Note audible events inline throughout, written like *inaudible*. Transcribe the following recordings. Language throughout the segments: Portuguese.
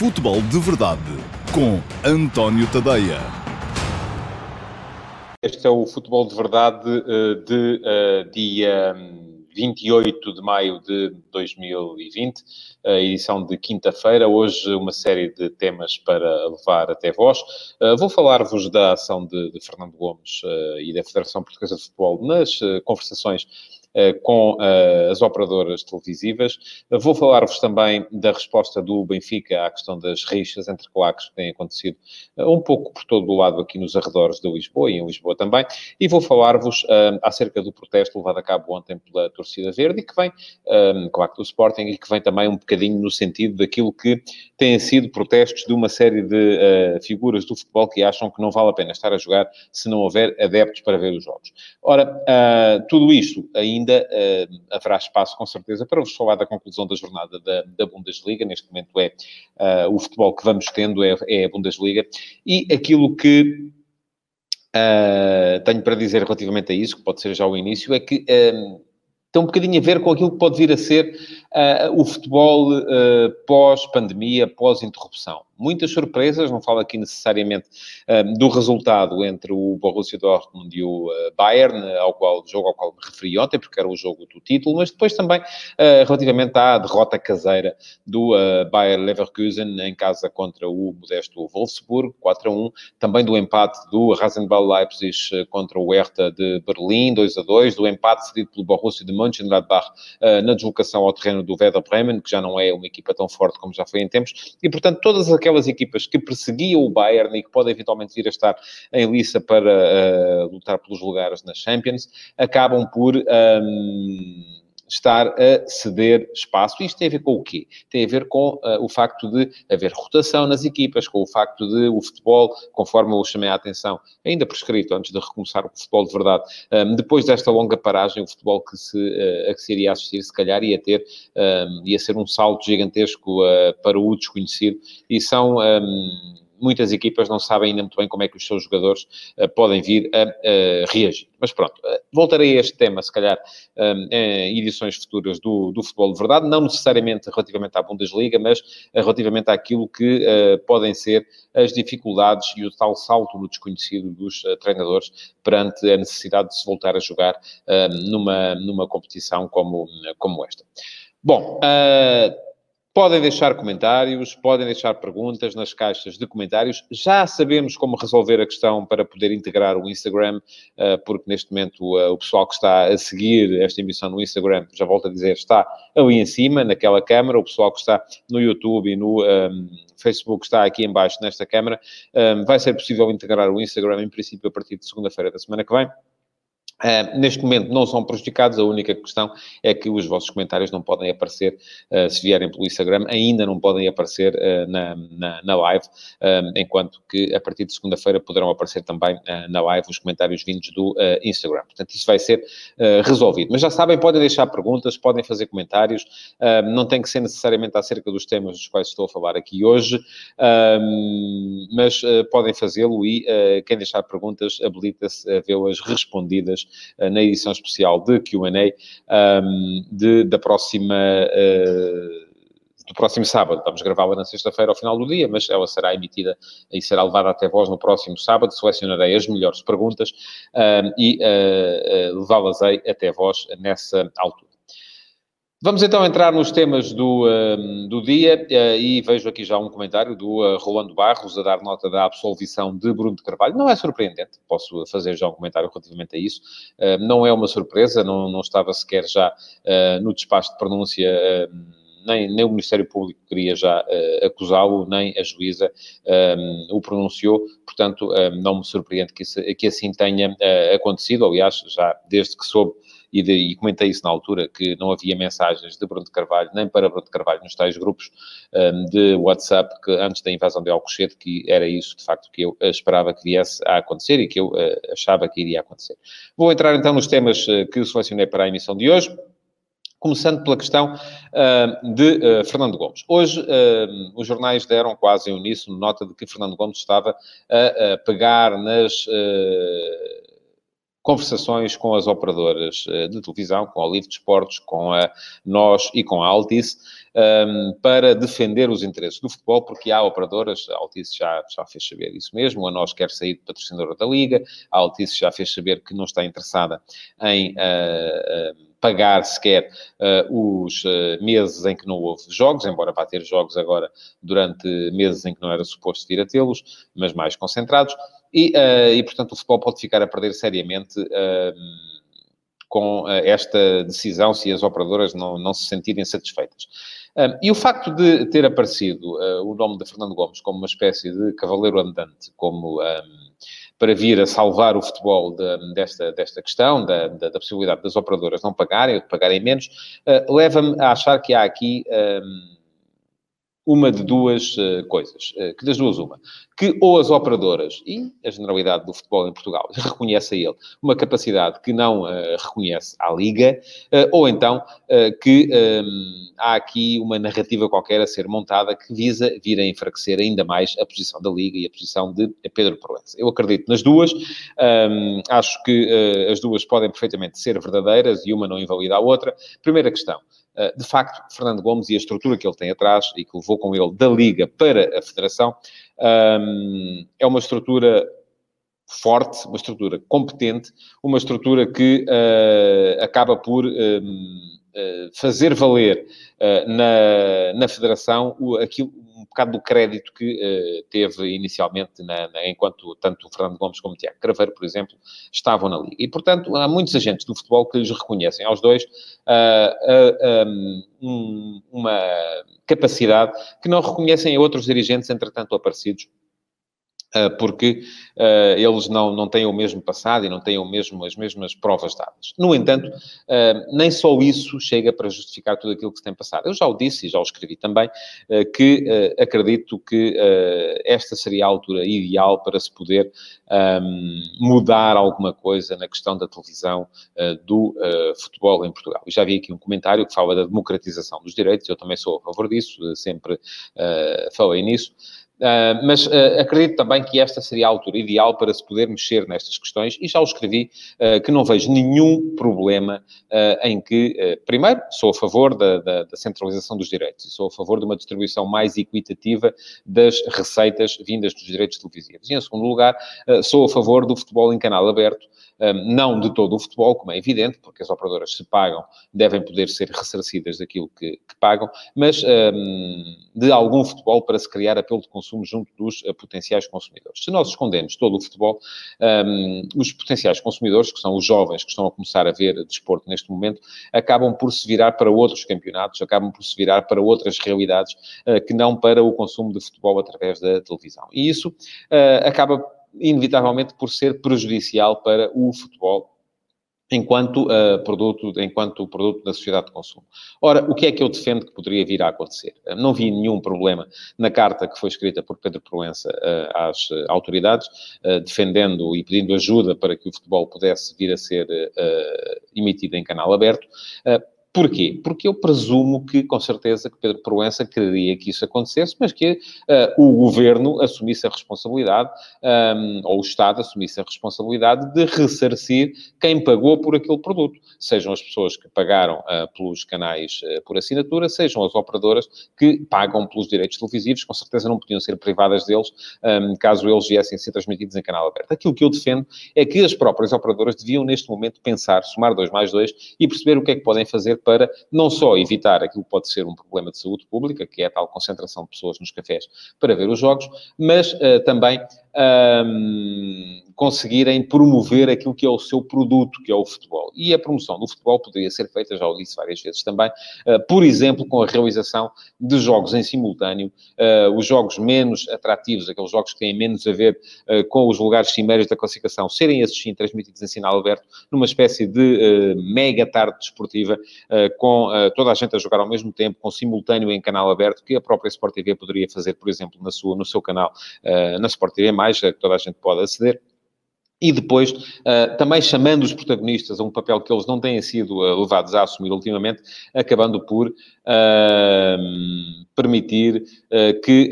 Futebol de Verdade com António Tadeia. Este é o Futebol de Verdade eh, de uh, dia 28 de maio de 2020, a edição de quinta-feira. Hoje, uma série de temas para levar até vós. Uh, vou falar-vos da ação de, de Fernando Gomes e da Federação Portuguesa de Futebol nas conversações eh, com eh, as operadoras televisivas. Vou falar-vos também da resposta do Benfica à questão das rixas entre claques que têm acontecido eh, um pouco por todo o lado aqui nos arredores de Lisboa e em Lisboa também. E vou falar-vos acerca do protesto levado a cabo ontem pela torcida verde e que vem, claro, do Sporting e que vem também um bocadinho no sentido daquilo que têm sido protestos de uma série de uh, figuras do futebol que acham que não vale a pena estar a jogar se não houver adeptos para ver os jogos. Ora, uh, tudo isto ainda ainda uh, haverá espaço, com certeza, para vos falar da conclusão da jornada da, da Bundesliga. Neste momento é uh, o futebol que vamos tendo, é, é, a Bundesliga. E aquilo que uh, tenho para dizer relativamente a isso, que pode ser já o início, é que tem um bocadinho a ver com aquilo que pode vir a ser o futebol pós-pandemia, pós-interrupção. Muitas surpresas, não falo aqui necessariamente um, do resultado entre o Borussia Dortmund e o Bayern, ao qual, jogo ao qual me referi ontem, porque era o jogo do título, mas depois também relativamente à derrota caseira do uh, Bayer Leverkusen em casa contra o modesto Wolfsburg, 4 a 1, também do empate do Rasenball Leipzig contra o Hertha de Berlim, 2 a 2, do empate cedido pelo Borussia de Mönchengladbach na deslocação ao terreno do Werder Bremen, que já não é uma equipa tão forte como já foi em tempos, e portanto todas aquelas equipas que perseguiam o Bayern e que podem eventualmente vir a estar em liça para uh, lutar pelos lugares nas Champions, acabam por. Um, estar a ceder espaço. Isto tem a ver com o quê? Tem a ver com uh, o facto de haver rotação nas equipas, com o facto de o futebol, conforme eu chamei a atenção, ainda prescrito, antes de recomeçar o futebol de verdade, um, ehm, depois desta longa paragem, o futebol que se, uh, a que se iria assistir, se calhar ia ter, um, ehm, ia ser um salto gigantesco uh, para o desconhecido, e são... Um, ehm, muitas equipas não sabem ainda muito bem como é que os seus jogadores uh, podem vir a reagir. Mas pronto, uh, voltarei a este tema, se calhar, um, em edições futuras do, do futebol de verdade, não necessariamente relativamente à Bundesliga, mas relativamente àquilo que podem ser as dificuldades e o tal salto no desconhecido dos treinadores perante a necessidade de se voltar a jogar numa, numa competição como, como esta. Bom, uh, Podem deixar comentários, podem deixar perguntas nas caixas de comentários. Já sabemos como resolver a questão para poder integrar o Instagram, eh, porque neste momento eh, o pessoal que está a seguir esta emissão no Instagram, já volto a dizer, está ali em cima, naquela câmara. O pessoal que está no YouTube e no um, ehm, Facebook está aqui em baixo nesta câmara. Um, ehm, vai ser possível integrar o Instagram, em princípio, a partir de segunda-feira da semana que vem. Uh, neste momento não são prejudicados, a única questão é que os vossos comentários não podem aparecer, uh, se vierem pelo Instagram, ainda não podem aparecer uh, na, na, na, live, enquanto que a partir de segunda-feira poderão aparecer também na live os comentários vindos do Instagram. Portanto, isso vai ser resolvido. Mas já sabem, podem deixar perguntas, podem fazer comentários, não tem que ser necessariamente acerca dos temas dos quais estou a falar aqui hoje, mas podem fazê-lo e quem deixar perguntas habilita-se a vê-las respondidas na edição especial de Q&A um, da próxima uh, do próximo sábado. Vamos gravá-la na sexta-feira ao final do dia, mas ela será emitida e será levada até vós no próximo sábado. Selecionarei as melhores perguntas um, e uh, uh, levá-las-ei até vós nessa altura. Vamos então entrar nos temas do, uh, do dia uh, e vejo aqui já um comentário do uh, Rolando Barros a dar nota da absolvição de Bruno de Carvalho. Não é surpreendente, posso fazer já um comentário relativamente a isso. não é uma surpresa, não, não estava sequer já no despacho de pronúncia. Nem, nem, o Ministério Público queria já uh, acusá-lo, nem a juíza um, o pronunciou, portanto, um, não me surpreende que, isso, que assim tenha uh, acontecido. Aliás, já desde que soube e, de, e, comentei isso na altura, que não havia mensagens de Bruno de Carvalho, nem para Bruno de Carvalho, nos tais grupos um, de WhatsApp, que antes da invasão de Alcochete, que era isso, de facto, que eu uh, esperava que viesse a acontecer e que eu uh, achava que iria acontecer. Vou entrar então nos temas uh, que selecionei para a emissão de hoje. Começando pela questão uh, de uh, Fernando Gomes. Hoje, uh, os jornais deram quase em uníssono nota de que Fernando Gomes estava a, a pegar nas conversações com as operadoras eh, de televisão, com a Livre Esportes, com a Nós e com a Altice, um, para defender os interesses do futebol, porque há operadoras, a Altice já, já fez saber isso mesmo, a nós quer sair de patrocinadora da Liga, a Altice já fez saber que não está interessada em... Uh, uh, pagar sequer uh, os uh, meses em que não houve jogos, embora vá ter jogos agora durante meses em que não era suposto vir a tê-los, mas mais concentrados, e, uh, e, portanto o futebol pode ficar a perder seriamente com esta decisão se as operadoras não, não se sentirem satisfeitas. Um, e o facto de ter aparecido o nome de Fernando Gomes como uma espécie de cavaleiro andante, como um, para vir a salvar o futebol de, desta, desta questão, da, da, da, possibilidade das operadoras não pagarem ou de pagarem menos, uh, leva-me a achar que há aqui. Um, uma de duas uh, coisas, uh, que das duas uma, que ou as operadoras e a generalidade do futebol em Portugal *laughs* reconhece a ele uma capacidade que não uh, reconhece à Liga, ou então que um, há aqui uma narrativa qualquer a ser montada que visa vir a enfraquecer ainda mais a posição da Liga e a posição de Pedro Proença. Eu acredito nas duas, um, acho que as duas podem perfeitamente ser verdadeiras e uma não invalida a outra. Primeira questão. Eh, de facto, Fernando Gomes e a estrutura que ele tem atrás e que levou com ele da Liga para a Federação, ehm, é uma estrutura forte, uma estrutura competente, uma estrutura que uh, acaba por uh, fazer valer uh, na, na Federação o, aquilo, um bocado do crédito que uh, teve inicialmente, na, na, enquanto tanto o Fernando Gomes como o Tiago Craveiro, por exemplo, estavam na Liga. E, portanto, há muitos agentes do futebol que lhes reconhecem aos dois um, uma capacidade que não reconhecem a outros dirigentes, entretanto, aparecidos porque uh, eles não, não têm o mesmo passado e não têm o mesmo, as mesmas provas dadas. No entanto, uh, nem só isso chega para justificar tudo aquilo que se tem passado. Eu já o disse e já o escrevi também, que acredito que esta seria a altura ideal para se poder um, mudar alguma coisa na questão da televisão do futebol em Portugal. E já vi aqui um comentário que fala da democratização dos direitos, eu também sou a favor disso, sempre falei nisso. Uh, mas uh, acredito também que esta seria a altura ideal para se poder mexer nestas questões e já o escrevi uh, que não vejo nenhum problema em que, primeiro, sou a favor da, da, da, centralização dos direitos e sou a favor de uma distribuição mais equitativa das receitas vindas dos direitos televisivos. E, em segundo lugar, sou a favor do futebol em canal aberto, não de todo o futebol, como é evidente, porque as operadoras se pagam, devem poder ser ressarcidas daquilo que, que pagam, mas de algum futebol para se criar apelo de consumo junto dos uh, potenciais consumidores. Se nós escondemos todo o futebol, um, os potenciais consumidores, que são os jovens que estão a começar a ver desporto neste momento, acabam por se virar para outros campeonatos, acabam por se virar para outras realidades uh, que não para o consumo de futebol através da televisão. E isso uh, acaba inevitavelmente por ser prejudicial para o futebol enquanto uh, produto, enquanto produto da sociedade de consumo. Ora, o que é que eu defendo que poderia vir a acontecer? Uh, não vi nenhum problema na carta que foi escrita por Pedro Proença uh, às autoridades, defendendo e pedindo ajuda para que o futebol pudesse vir a ser emitido em canal aberto. Porquê? Porque eu presumo que, com certeza, que Pedro Proença queria que isso acontecesse, mas que uh, o governo assumisse a responsabilidade, um, ou o Estado assumisse a responsabilidade de ressarcir quem pagou por aquele produto. Sejam as pessoas que pagaram uh, pelos canais uh, por assinatura, sejam as operadoras que pagam pelos direitos televisivos, com certeza não podiam ser privadas deles, um, caso eles viessem a ser transmitidos em canal aberto. Aquilo que eu defendo é que as próprias operadoras deviam, neste momento, pensar, somar dois mais dois e perceber o que é que podem fazer para não só evitar aquilo que pode ser um problema de saúde pública, que é a tal concentração de pessoas nos cafés para ver os jogos, mas uh, também um, conseguirem promover aquilo que é o seu produto, que é o futebol. E a promoção do futebol poderia ser feita, já o disse várias vezes também, uh, por exemplo, com a realização de jogos em simultâneo, uh, os jogos menos atrativos, aqueles jogos que têm menos a ver uh, com os lugares cimeiros da classificação, serem esses sim transmitidos em sinal aberto, numa espécie de mega tarde desportiva, com toda a gente a jogar ao mesmo tempo, com simultâneo em canal aberto, que a própria Sport TV poderia fazer, por exemplo, na sua, no seu canal, na Sport TV+, que toda a gente pode aceder. E depois, uh, também chamando os protagonistas a um papel que eles não têm sido uh, levados a assumir ultimamente, acabando por uh, permitir que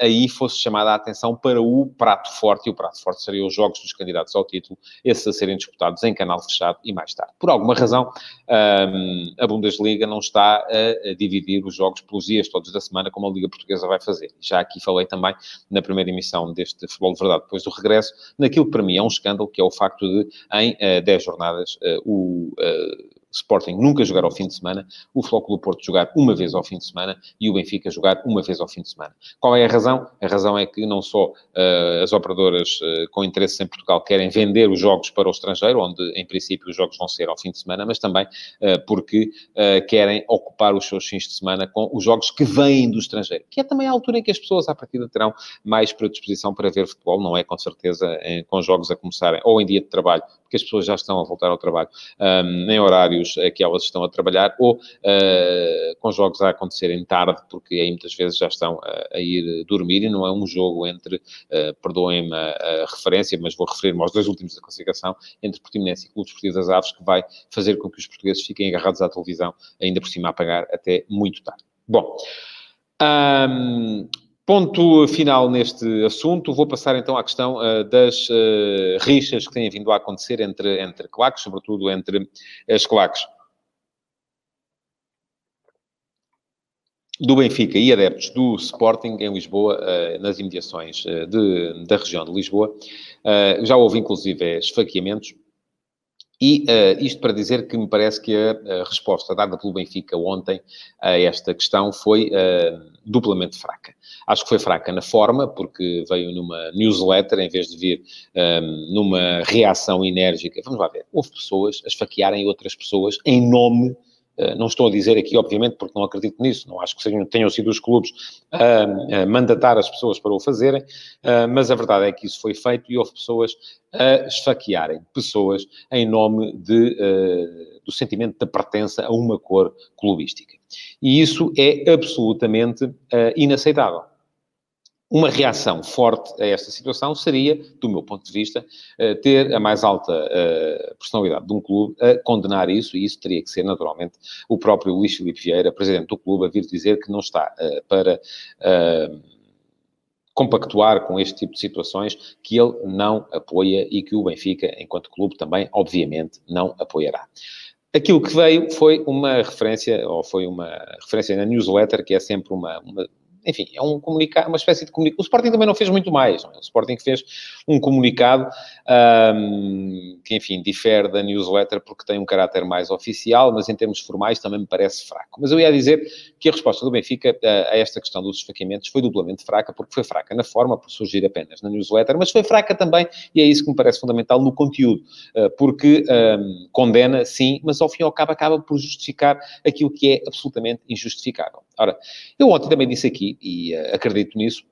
aí fosse chamada a atenção para o prato forte, e o prato forte seriam os jogos dos candidatos ao título, esses a serem disputados em canal fechado e mais tarde. Por alguma razão, a Bundesliga não está a, dividir os jogos pelos dias todos da semana, como a Liga Portuguesa vai fazer. Já aqui falei também, na primeira emissão deste Futebol de Verdade, depois do regresso, naquilo que para mim é escândalo, que é o facto de, em uh, eh, 10 jornadas, uh, o uh, Sporting nunca jogar ao fim de semana, o Flóculo Porto jogar uma vez ao fim de semana e o Benfica jogar uma vez ao fim de semana. Qual é a razão? A razão é que não só uh, as operadoras uh, com interesse em Portugal querem vender os jogos para o estrangeiro, onde em princípio os jogos vão ser ao fim de semana, mas também uh, porque querem ocupar os seus fins de semana com os jogos que vêm do estrangeiro, que é também a altura em que as pessoas à partida terão mais predisposição para ver futebol, não é com certeza em, com jogos a começarem ou em dia de trabalho, porque as pessoas já estão a voltar ao trabalho, um, em horários que elas estão a trabalhar, ou uh, com jogos a acontecerem tarde, porque aí muitas vezes já estão a, a ir dormir e não é um jogo entre, uh, perdoem-me a, a, referência, mas vou referir-me aos dois últimos da classificação, entre Portimonense e Clube Esportivo das Aves, que vai fazer com que os portugueses fiquem agarrados à televisão, ainda por cima a pagar até muito tarde. Bom, um, Ponto final neste assunto. Vou passar então à questão uh, das uh, rixas que têm vindo a acontecer entre, entre claques, sobretudo entre as claques do Benfica e adeptos do Sporting em Lisboa, uh, nas imediações de, da região de Lisboa. já houve inclusive esfaqueamentos. E uh, isto para dizer que me parece que a, a, resposta dada pelo Benfica ontem a esta questão foi uh, duplamente fraca. Acho que foi fraca na forma, porque veio numa newsletter em vez de vir um, ehm, numa reação enérgica. Vamos lá ver. Houve pessoas a esfaquearem outras pessoas em nome não estou a dizer aqui, obviamente, porque não acredito nisso, não acho que sejam, tenham sido os clubes a, a mandatar as pessoas para o fazerem, eh, mas a verdade é que isso foi feito e houve pessoas a esfaquearem pessoas em nome de, uh, do sentimento da pertença a uma cor clubística. E isso é absolutamente inaceitável. Uma reação forte a esta situação seria, do meu ponto de vista, eh, ter a mais alta eh, personalidade de um clube a condenar isso, e isso teria que ser, naturalmente, o próprio Luís Filipe Vieira, presidente do clube, a vir dizer que não está eh, para compactuar com este tipo de situações que ele não apoia e que o Benfica, enquanto clube, também, obviamente, não apoiará. Aquilo que veio foi uma referência, ou foi uma referência na newsletter, que é sempre uma, uma enfim, é um comunicado, uma espécie de comunicado. O Sporting também não fez muito mais. É? O Sporting fez um comunicado um, que, enfim, difere da newsletter porque tem um caráter mais oficial, mas em termos formais também me parece fraco. Mas eu ia dizer que a resposta do Benfica a, a esta questão dos esfaqueamentos foi duplamente fraca, porque foi fraca na forma, por surgir apenas na newsletter, mas foi fraca também, e é isso que me parece fundamental, no conteúdo, uh, porque um, condena, sim, mas ao fim e ao cabo acaba por justificar aquilo que é absolutamente injustificável. Ora, eu ontem também disse aqui, e uh, acredito nisso,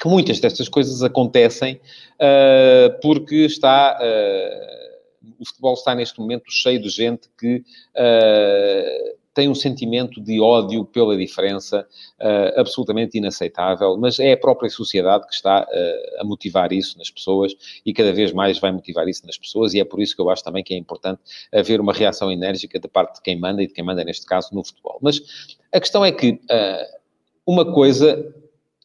que muitas destas coisas acontecem uh, porque está. Uh, o futebol está neste momento cheio de gente que uh, tem um sentimento de ódio pela diferença uh, absolutamente inaceitável, mas é a própria sociedade que está uh, a motivar isso nas pessoas e cada vez mais vai motivar isso nas pessoas, e é por isso que eu acho também que é importante haver uma reação enérgica da parte de quem manda e de quem manda, neste caso, no futebol. Mas a questão é que uh, uma coisa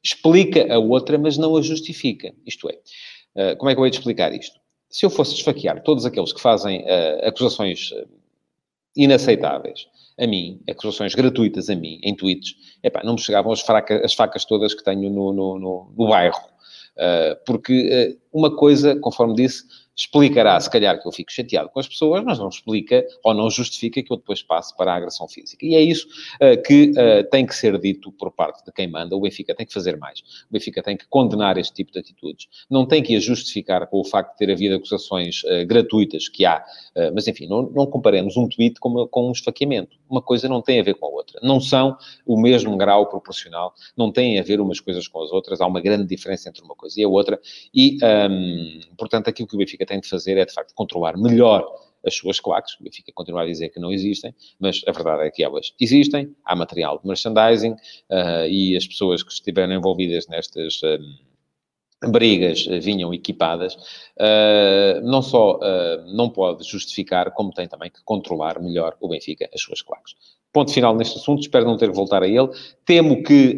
explica a outra, mas não a justifica. Isto é, como é que eu vou explicar isto? Se eu fosse esfaquear todos aqueles que fazem acusações inaceitáveis a mim, acusações gratuitas a mim, em tweets, epá, não me chegavam as, fraca, as facas todas que tenho no, no, no, no bairro. Uh, porque uh, uma coisa, conforme disse, explicará, se calhar, que eu fico chateado com as pessoas, mas não explica ou não justifica que eu depois passe para a agressão física. E é isso uh, que uh, tem que ser dito por parte de quem manda. O Benfica tem que fazer mais. O Benfica tem que condenar este tipo de atitudes. Não tem que a justificar com o facto de ter havido acusações uh, gratuitas que há. mas, enfim, não, não, comparemos um tweet com, com um esfaqueamento. Uma coisa não tem a ver com a outra. Não são o mesmo grau proporcional. Não têm a ver umas coisas com as outras. Há uma grande diferença entre uma coisa e a outra. E, um, portanto, aquilo que o Benfica tem de fazer é, de facto, controlar melhor as suas claques, o Benfica continua a dizer que não existem, mas a verdade é que elas existem, há material de merchandising uh, e as pessoas que estiveram envolvidas nestas... Uh, brigas vinham equipadas, não só não pode justificar, como tem também que controlar melhor o Benfica, as suas claques. Ponto final neste assunto, espero não ter que voltar a ele. Temo que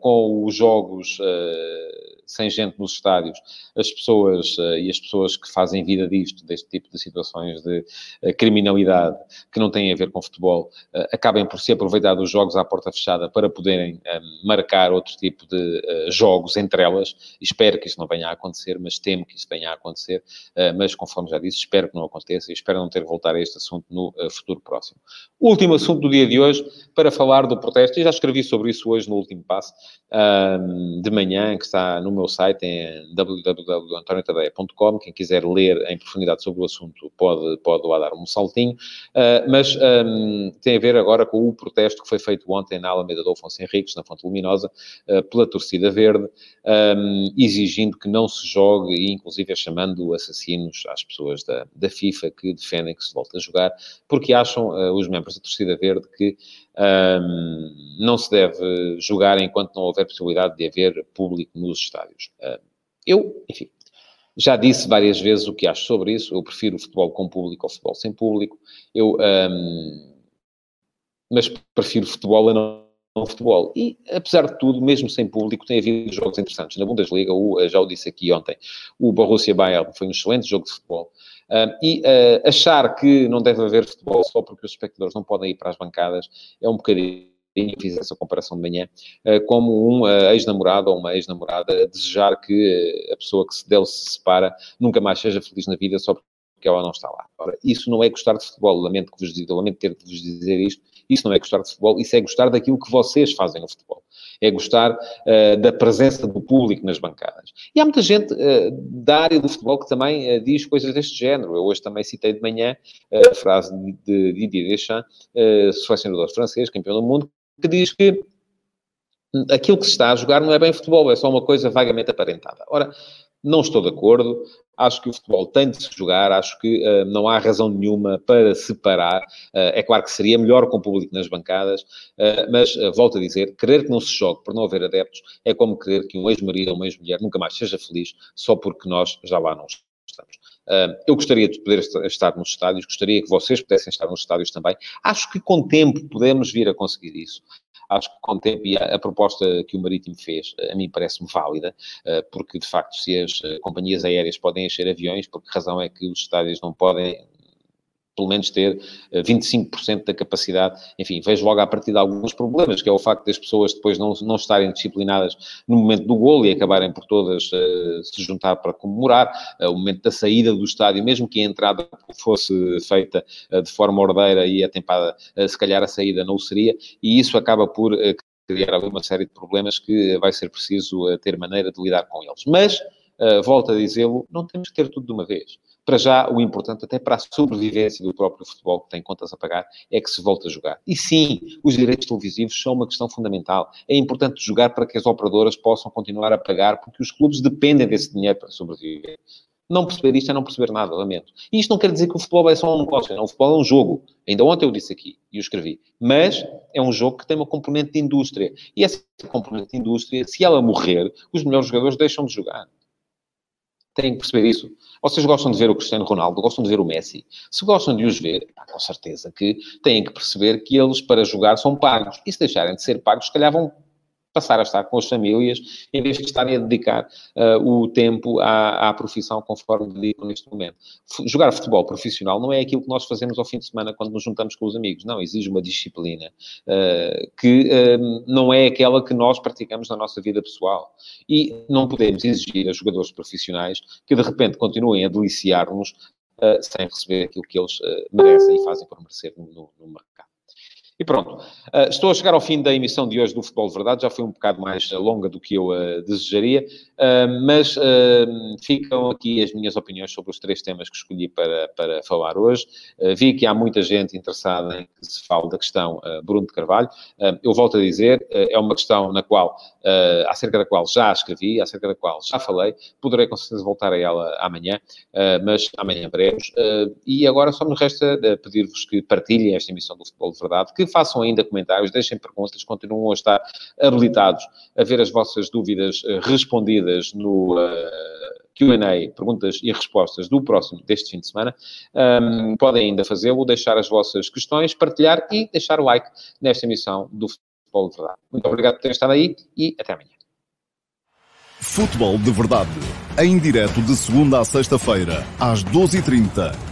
com os jogos sem gente nos estádios, as pessoas uh, e as pessoas que fazem vida disto, deste tipo de situações de uh, criminalidade que não têm a ver com futebol, uh, acabem por se aproveitar dos jogos à porta fechada para poderem marcar outro tipo de jogos entre elas. Espero que isso não venha a acontecer, mas temo que isso venha a acontecer. mas, conforme já disse, espero que não aconteça e espero não ter que voltar a este assunto no futuro próximo. Último assunto do dia de hoje, para falar do protesto, e já escrevi sobre isso hoje no último passo, de manhã, que está no meu site em www.antoniotadeia.com. Quem quiser ler em profundidade sobre o assunto pode, pode lá dar um saltinho. Uh, mas um, tem a ver agora com o protesto que foi feito ontem na Alameda do Afonso Henriques, na Fonte Luminosa, uh, pela torcida verde, um, exigindo que não se jogue e, inclusive, chamando assassinos às pessoas da, da FIFA que defendem que se volte a jogar, porque acham uh, os membros da torcida verde que um, não se deve jogar enquanto não houver possibilidade de haver público nos estádios. Eu, enfim, já disse várias vezes o que acho sobre isso. Eu prefiro o futebol com público ao futebol sem público. Eu, um, mas prefiro futebol a não futebol. E, apesar de tudo, mesmo sem público, tem havido jogos interessantes. Na Bundesliga, o, já o disse aqui ontem, o Borussia Bayern foi um excelente jogo de futebol. Uh, e uh, achar que não deve haver futebol só porque os espectadores não podem ir para as bancadas é um bocadinho fiz essa comparação de manhã, ah, como um ex-namorado ou uma ex-namorada desejar que a pessoa que se dele se separa nunca mais seja feliz na vida só porque ela não está lá. Ora, isso não é gostar de futebol, lamento que vos diga, lamento ter de vos dizer isto, isso não é gostar de futebol, isso é gostar daquilo que vocês fazem no futebol é gostar uh, da presença do público nas bancadas. E há muita gente uh, da área do futebol que também uh, diz coisas deste género. Eu hoje também citei de manhã a frase de Didier Deschamps, selecionador francês, campeão do mundo, que diz que aquilo que se está a jogar não é bem futebol, é só uma coisa vagamente aparentada. Ora, não estou de acordo. Acho que o futebol tem de se jogar. Acho que uh, não há razão nenhuma para separar. Uh, é claro que seria melhor com o público nas bancadas, uh, mas volto a dizer: querer que não se jogue por não haver adeptos é como querer que um ex-marido ou uma ex-mulher nunca mais seja feliz só porque nós já lá não estamos. Eu gostaria de poder estar nos estádios, gostaria que vocês pudessem estar nos estádios também. Acho que com tempo podemos vir a conseguir isso acho que com tempo, e a, proposta que o Marítimo fez, a mim parece-me válida, eh, porque de facto, se as eh, companhias aéreas podem encher aviões, por que razão é que os estádios não podem pelo menos ter 25% eh, da capacidade. Enfim, vejo logo a partir de alguns problemas, que é o facto das pessoas depois não, não estarem disciplinadas no momento do golo e acabarem por todas uh, se juntar para comemorar. Uh, o momento da saída do estádio, mesmo que a entrada fosse feita uh, de forma ordeira e atempada, se calhar a saída não seria, e isso acaba por criar uma série de problemas que vai ser preciso ter maneira de lidar com eles. Mas, volto a dizê-lo, não temos que ter tudo de uma vez. Para já, o importante, até para a sobrevivência do próprio futebol, que tem contas a pagar, é que se volte a jogar. E sim, os direitos televisivos são uma questão fundamental. É importante jogar para que as operadoras possam continuar a pagar, porque os clubes dependem desse dinheiro para sobreviver. Não perceber isto é não perceber nada, lamento. E isto não quer dizer que o futebol é só um negócio, não. O futebol é um jogo. Ainda ontem eu disse aqui, e eu escrevi. Mas é um jogo que tem uma componente de indústria. E essa componente de indústria, se ela morrer, os melhores jogadores deixam de jogar. Têm que perceber isso. Vocês gostam de ver o Cristiano Ronaldo, gostam de ver o Messi. Se gostam de os ver, com certeza que têm que perceber que eles, para jogar, são pagos. E se deixarem de ser pagos, se calhar vão passar a estar com as famílias, em vez de estarem a dedicar uh, o tempo à, à profissão conforme dedicam neste momento. F jogar futebol profissional não é aquilo que nós fazemos ao fim de semana quando nos juntamos com os amigos. Não, exige uma disciplina uh, que uh, não é aquela que nós praticamos na nossa vida pessoal. E não podemos exigir a jogadores profissionais que de repente continuem a deliciar-nos sem receber aquilo que eles merecem e fazem por merecer no, no mercado. E pronto. Uh, estou a chegar ao fim da emissão de hoje do Futebol de Verdade. Já foi um bocado mais longa do que eu uh, desejaria, uh, mas ficam aqui as minhas opiniões sobre os três temas que escolhi para, para falar hoje. vi que há muita gente interessada em que se fale da questão Bruno de Carvalho. eu volto a dizer, é uma questão na qual, acerca da qual já escrevi, acerca da qual já falei. Poderei com certeza voltar a ela amanhã, mas amanhã veremos. e agora só me resta pedir-vos que partilhem esta emissão do Futebol de Verdade, que façam ainda comentários, deixem perguntas, continuam a estar habilitados a ver as vossas dúvidas uh, respondidas no uh, Q&A, perguntas e respostas do próximo, deste fim de semana. Um, podem ainda fazê-lo, deixar as vossas questões, partilhar e deixar o like nesta emissão do Futebol de Verdade. Muito obrigado por terem estado aí e até amanhã. Futebol de Verdade, em direto de segunda a sexta-feira, às 12h30